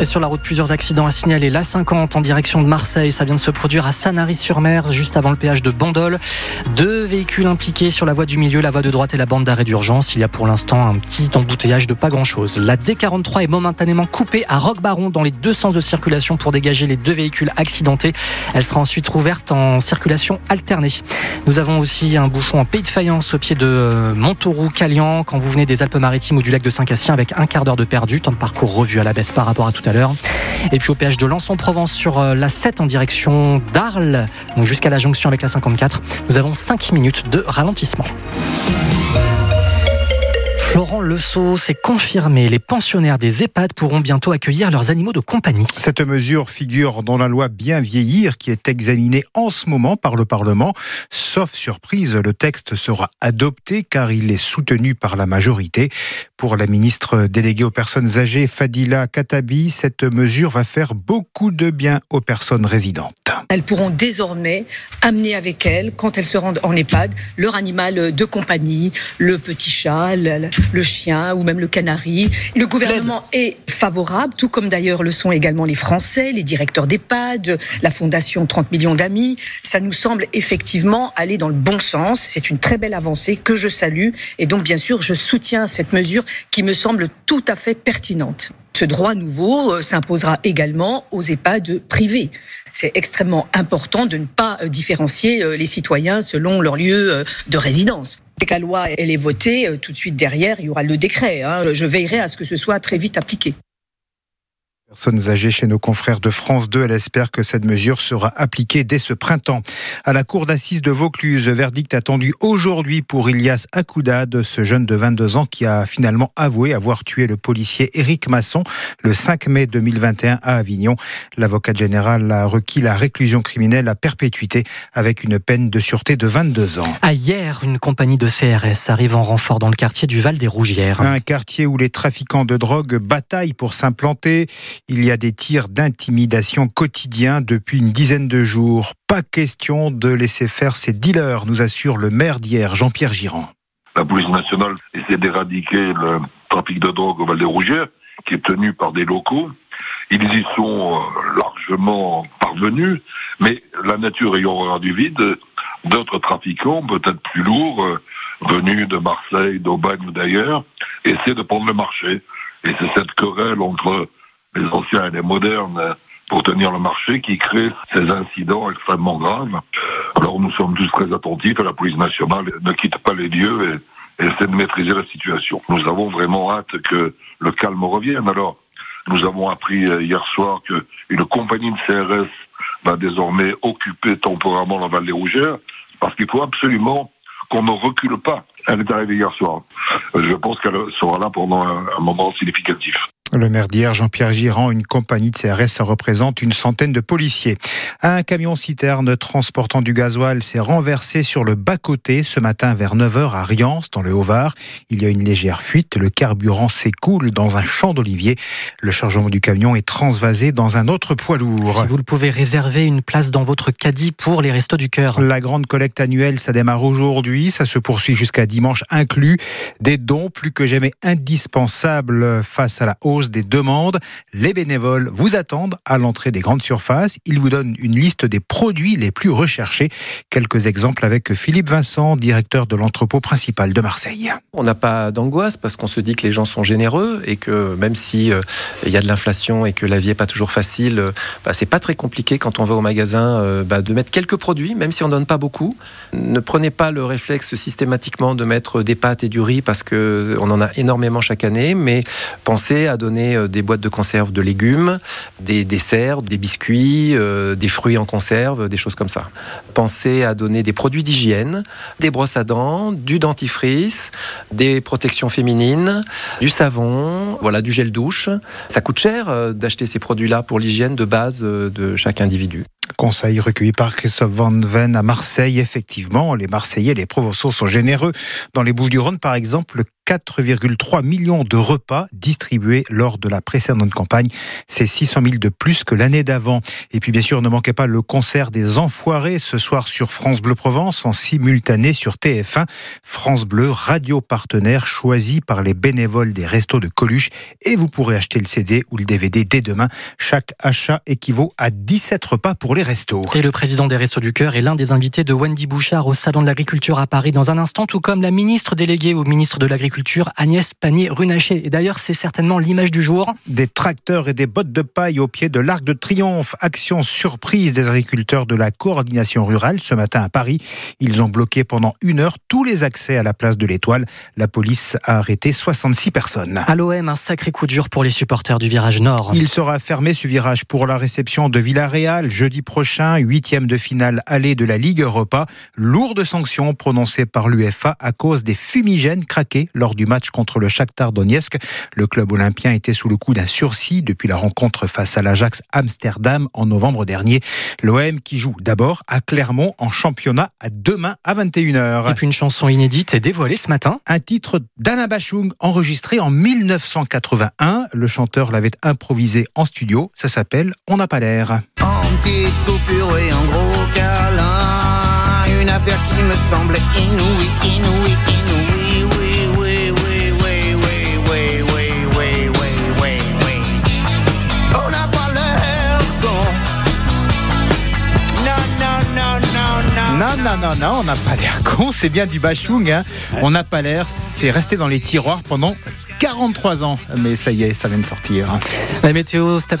Et sur la route, plusieurs accidents à signaler. La 50 en direction de Marseille, ça vient de se produire à Sanary-sur-Mer, juste avant le péage de Bandol. Deux véhicules impliqués sur la voie du milieu, la voie de droite et la bande d'arrêt d'urgence. Il y a pour l'instant un petit embouteillage de pas grand-chose. La D43 est momentanément coupée à Roquebaron dans les deux sens de circulation pour dégager les deux véhicules accidentés. Elle sera ensuite rouverte en circulation alternée. Nous avons aussi un bouchon en pays de faïence au pied de euh, Montauroux-Calian quand vous venez des Alpes-Maritimes ou du lac de Saint-Cassien avec un quart d'heure de perdu, temps de parcours revu à la baisse par rapport à tout à Et puis au péage de Lens en Provence sur euh, la 7 en direction d'Arles, donc jusqu'à la jonction avec la 54, nous avons 5 minutes de ralentissement. Florent Leceau s'est confirmé. Les pensionnaires des EHPAD pourront bientôt accueillir leurs animaux de compagnie. Cette mesure figure dans la loi Bien vieillir qui est examinée en ce moment par le Parlement. Sauf surprise, le texte sera adopté car il est soutenu par la majorité. Pour la ministre déléguée aux personnes âgées, Fadila Katabi, cette mesure va faire beaucoup de bien aux personnes résidentes. Elles pourront désormais amener avec elles, quand elles se rendent en EHPAD, leur animal de compagnie, le petit chat, le chien ou même le canari. Le gouvernement est favorable, tout comme d'ailleurs le sont également les Français, les directeurs d'EHPAD, la Fondation 30 millions d'amis. Ça nous semble effectivement aller dans le bon sens. C'est une très belle avancée que je salue. Et donc, bien sûr, je soutiens cette mesure qui me semble tout à fait pertinente. Ce droit nouveau euh, s'imposera également aux EHPAD privés. C'est extrêmement important de ne pas euh, différencier euh, les citoyens selon leur lieu de résidence. Dès que la loi elle est votée, euh, tout de suite derrière, il y aura le décret. Hein. Je veillerai à ce que ce soit très vite appliqué. Personnes âgées chez nos confrères de France 2, elle espère que cette mesure sera appliquée dès ce printemps. À la cour d'assises de Vaucluse, verdict attendu aujourd'hui pour Ilias Akoudad, ce jeune de 22 ans qui a finalement avoué avoir tué le policier Éric Masson le 5 mai 2021 à Avignon. L'avocat général a requis la réclusion criminelle à perpétuité avec une peine de sûreté de 22 ans. À hier, une compagnie de CRS arrive en renfort dans le quartier du Val des Rougières. Un quartier où les trafiquants de drogue bataillent pour s'implanter. Il y a des tirs d'intimidation quotidiens depuis une dizaine de jours. Pas question de laisser faire ces dealers, nous assure le maire d'hier, Jean-Pierre Girand. La police nationale essaie d'éradiquer le trafic de drogue au Val des Rougières, qui est tenu par des locaux. Ils y sont euh, largement parvenus, mais la nature ayant horreur du vide, d'autres trafiquants, peut-être plus lourds, euh, venus de Marseille, d'Aubagne ou d'ailleurs, essaient de prendre le marché. Et c'est cette querelle entre les anciens et les modernes pour tenir le marché qui crée ces incidents extrêmement graves. Alors nous sommes tous très attentifs et la police nationale ne quitte pas les lieux et, essaie de maîtriser la situation. Nous avons vraiment hâte que le calme revienne. Alors nous avons appris euh, hier soir qu'une compagnie de CRS va désormais occuper temporairement la Val des Rougères parce qu'il faut absolument qu'on ne recule pas. Elle est arrivée hier soir. Je pense qu'elle sera là pendant un moment significatif. Le maire d'hier, Jean-Pierre Girand, une compagnie de CRS représente une centaine de policiers. Un camion citerne transportant du gasoil s'est renversé sur le bas-côté ce matin vers 9h à Riance, dans le Haut-Var. Il y a une légère fuite, le carburant s'écoule dans un champ d'olivier. Le chargement du camion est transvasé dans un autre poids lourd. Si vous le pouvez réserver une place dans votre caddie pour les restos du cœur. La grande collecte annuelle, ça démarre aujourd'hui, ça se poursuit jusqu'à dimanche inclus. Des dons plus que jamais indispensables face à la hausse des demandes. Les bénévoles vous attendent à l'entrée des grandes surfaces. Ils vous donnent une liste des produits les plus recherchés. Quelques exemples avec Philippe Vincent, directeur de l'entrepôt principal de Marseille. On n'a pas d'angoisse parce qu'on se dit que les gens sont généreux et que même si euh, il y a de l'inflation et que la vie est pas toujours facile, euh, bah, c'est pas très compliqué quand on va au magasin euh, bah, de mettre quelques produits, même si on donne pas beaucoup. Ne prenez pas le réflexe systématiquement de mettre des pâtes et du riz parce que on en a énormément chaque année, mais pensez à donner euh, des boîtes de conserve de légumes, des desserts, des biscuits, euh, des fruits en conserve, des choses comme ça. Pensez à donner des produits d'hygiène, des brosses à dents, du dentifrice, des protections féminines, du savon, voilà, du gel douche. Ça coûte cher euh, d'acheter ces produits-là pour l'hygiène de base de chaque individu. Conseil recueilli par Christophe Van Ven à Marseille. Effectivement, les Marseillais les Provençaux sont généreux. Dans les Bouches-du-Rhône, par exemple, 4,3 millions de repas distribués lors de la précédente campagne. C'est 600 000 de plus que l'année d'avant. Et puis bien sûr, ne manquez pas le concert des Enfoirés ce soir sur France Bleu Provence en simultané sur TF1. France Bleu, radio partenaire choisi par les bénévoles des restos de Coluche. Et vous pourrez acheter le CD ou le DVD dès demain. Chaque achat équivaut à 17 repas pour les restos. Et le président des Restos du Cœur est l'un des invités de Wendy Bouchard au Salon de l'Agriculture à Paris dans un instant, tout comme la ministre déléguée au ministre de l'Agriculture Agnès Pannier-Runacher. Et d'ailleurs, c'est certainement l'image du jour. Des tracteurs et des bottes de paille au pied de l'Arc de Triomphe. Action surprise des agriculteurs de la coordination rurale ce matin à Paris. Ils ont bloqué pendant une heure tous les accès à la place de l'Étoile. La police a arrêté 66 personnes. À l'OM, un sacré coup dur pour les supporters du virage nord. Il sera fermé ce virage pour la réception de Villarreal jeudi prochain, huitième de finale allée de la Ligue Europa. Lourde sanction prononcée par l'UFA à cause des fumigènes craqués lors du match contre le Shakhtar Donetsk. Le club olympien était sous le coup d'un sursis depuis la rencontre face à l'Ajax Amsterdam en novembre dernier. L'OM qui joue d'abord à Clermont en championnat à demain à 21h. Et puis une chanson inédite est dévoilée ce matin. Un titre d'Anna Bachung enregistré en 1981. Le chanteur l'avait improvisé en studio. Ça s'appelle On n'a pas l'air. En petite coupure et en gros câlin, une affaire qui me semblait inouïe, inouïe, inouïe. Non, non, non, on n'a pas l'air con, c'est bien du bachung. Hein. On n'a pas l'air, c'est resté dans les tiroirs pendant 43 ans. Mais ça y est, ça vient de sortir. La météo cet après